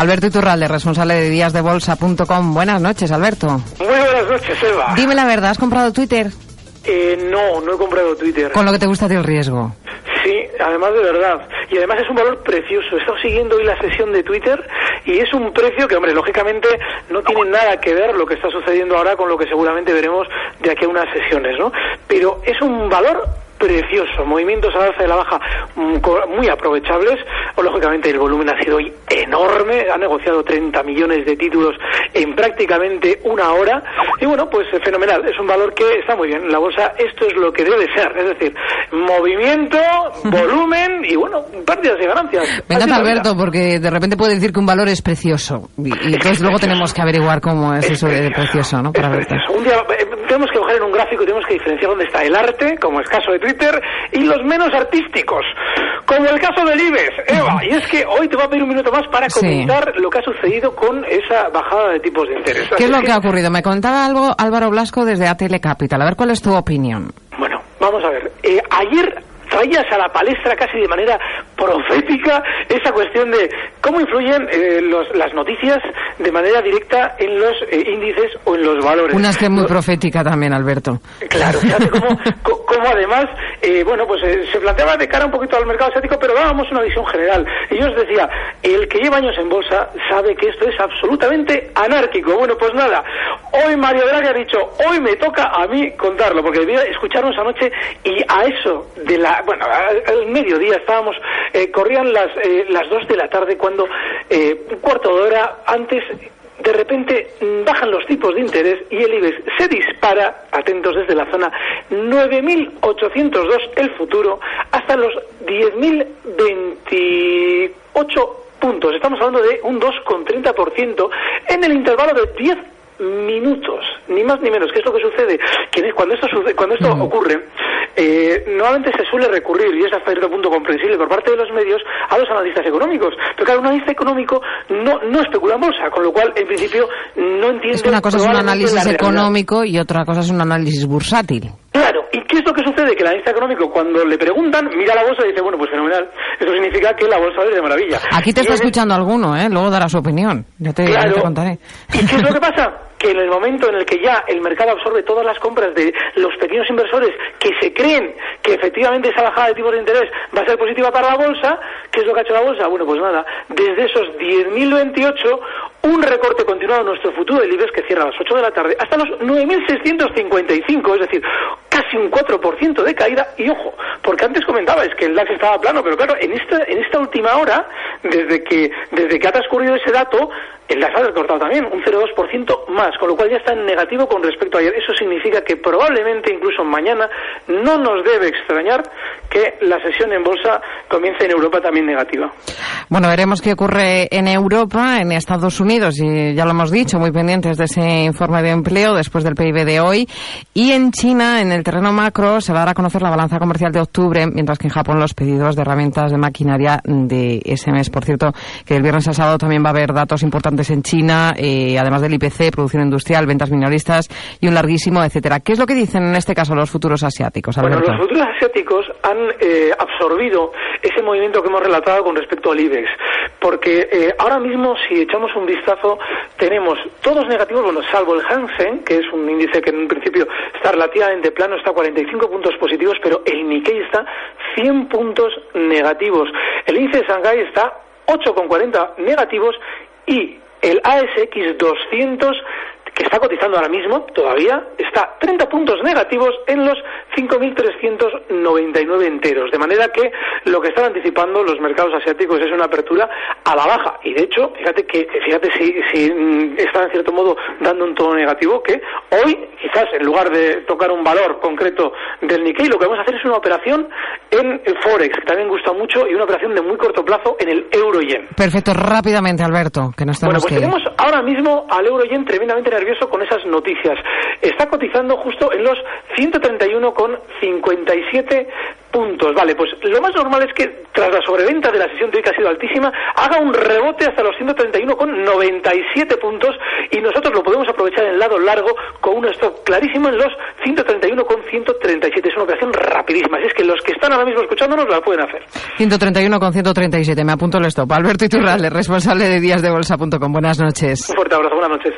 Alberto Iturralde, responsable de díasdebolsa.com. Buenas noches, Alberto. Muy buenas noches, Eva. Dime la verdad, ¿has comprado Twitter? Eh, no, no he comprado Twitter. Con lo que te gusta del riesgo. Sí, además de verdad. Y además es un valor precioso. He estado siguiendo hoy la sesión de Twitter y es un precio que, hombre, lógicamente no tiene nada que ver lo que está sucediendo ahora con lo que seguramente veremos de aquí a unas sesiones, ¿no? Pero es un valor precioso, movimientos al alza y a la baja mm, muy aprovechables. O, lógicamente el volumen ha sido hoy enorme, ha negociado 30 millones de títulos en prácticamente una hora. Y bueno, pues eh, fenomenal, es un valor que está muy bien. La bolsa esto es lo que debe ser, es decir, movimiento, volumen y bueno, pérdidas y ganancias. Vida. Alberto porque de repente puede decir que un valor es precioso. Y, y entonces luego tenemos que averiguar cómo es eso de precioso, ¿no? Para Es Alberto. precioso. Un día eh, tenemos que coger en un gráfico y tenemos que diferenciar dónde está el arte, como es caso de Twitter, y los menos artísticos, como el caso del IBEX. Eva, y es que hoy te voy a pedir un minuto más para Sí. comentar lo que ha sucedido con esa bajada de tipos de interés. ¿Qué es lo que ha ocurrido? Me contaba algo Álvaro Blasco desde ATL Capital. A ver cuál es tu opinión. Bueno, vamos a ver. Eh, ayer traías a la palestra casi de manera profética esa cuestión de cómo influyen eh, los- las noticias de manera directa en los eh, índices o en los valores. Una es que es muy profética también, Alberto. Claro, fíjate cómo, cómo además, eh, bueno, pues eh, se planteaba de cara un poquito al mercado asiático, pero dábamos una visión general. Y yo os decía, el que lleva años en bolsa sabe que esto es absolutamente anárquico. Bueno, pues nada, hoy Mario Draghi ha dicho, hoy me toca a mí contarlo, porque debía escucharnos anoche y a eso de la, bueno, al, mediodía estábamos, eh, corrían las, eh, las dos de la tarde cuando un cuarto de hora antes de repente mm, bajan los tipos de interés y el IBEX se dispara, atentos desde la zona 9.802 el futuro, hasta los 10.028 puntos. Estamos hablando de un 2,30% en el intervalo de 10 minutos, ni más ni menos. ¿Qué es lo que sucede? Que cuando esto, suce- cuando esto ocurre, eh, nuevamente se suele recurrir, y es hasta cierto punto comprensible por parte de los medios, a los analistas económicos. Pero claro, un analista económico no, no especula en bolsa, con lo cual, en principio, no entiende... Es que una cosa es un análisis económico y otra cosa es un análisis bursátil. Claro, ¿y qué es lo que sucede? Que el analista económico, cuando le preguntan, mira la bolsa y dice, bueno, pues fenomenal, eso significa que la bolsa es de maravilla. Aquí te Y está escuchando alguno, ¿eh? Luego dará su opinión. Ya te, Claro. te contaré. ¿Y qué es lo que pasa? Que en el momento en el que ya el mercado absorbe todas las compras de los pequeños inversores que se creen que efectivamente esa bajada de tipos de interés va a ser positiva para la bolsa, ¿qué es lo que ha hecho la bolsa? Bueno, pues nada, desde esos 10.028, un recorte continuado en nuestro futuro del IBEX que cierra a las 8 de la tarde hasta los 9.655, es decir, casi un 4% de caída. Y ojo, porque antes comentabais que el DAX estaba plano, pero claro, en esta, en esta última hora, desde que, desde que ha transcurrido ese dato, el DAX ha recortado también un 0,2% más, con lo cual ya está en negativo con respecto a ayer. Eso significa que probablemente incluso mañana no nos debe extrañar que la sesión en bolsa comience en Europa también negativa. Bueno, veremos qué ocurre en Europa, en Estados Unidos, y ya lo hemos dicho, muy pendientes de ese informe de empleo después del PIB de hoy. Y en China, en el terreno macro, se va a dar a conocer la balanza comercial de octubre, mientras que en Japón los pedidos de herramientas de maquinaria de ese mes. Por cierto, que el viernes al sábado también va a haber datos importantes en China, eh, además del IPC, producción industrial, ventas minoristas y un larguísimo, etcétera. ¿Qué es lo que dicen en este caso los futuros asiáticos, Bueno, los futuros asiáticos han eh, absorbido ese movimiento que hemos relatado con respecto al Porque eh, ahora mismo si echamos un vistazo tenemos todos negativos, bueno, salvo el Hansen, que es un índice que en un principio está relativamente plano, está a 45 puntos positivos, pero el Nikkei está 100 puntos negativos. El índice de Shanghái está 8,40 negativos y el ASX 200 que está cotizando ahora mismo, todavía está 30 puntos negativos en los 5.399 enteros. De manera que lo que están anticipando los mercados asiáticos es una apertura a la baja. Y de hecho, fíjate que fíjate si, si mm, está en cierto modo dando un tono negativo, que hoy, quizás en lugar de tocar un valor concreto del Nikkei, lo que vamos a hacer es una operación en Forex, que también gusta mucho, y una operación de muy corto plazo en el euro-yen. Perfecto, rápidamente, Alberto, que nos Bueno, tenemos pues que tenemos ahora mismo al euro yen tremendamente nervioso con esas noticias. Está cotizando justo en los 131,57 puntos. Vale, pues lo más normal es que tras la sobreventa de la sesión de hoy que ha sido altísima, haga un rebote hasta los 131,97 puntos y nosotros lo podemos aprovechar en el lado largo con un stop clarísimo en los 131,137. Es una operación rapidísima. Así es que los que están ahora mismo escuchándonos la pueden hacer. 131,137. Me apunto el stop. Alberto Iturralde, responsable de díasdebolsa.com. Buenas noches. Un fuerte abrazo. Buenas noches.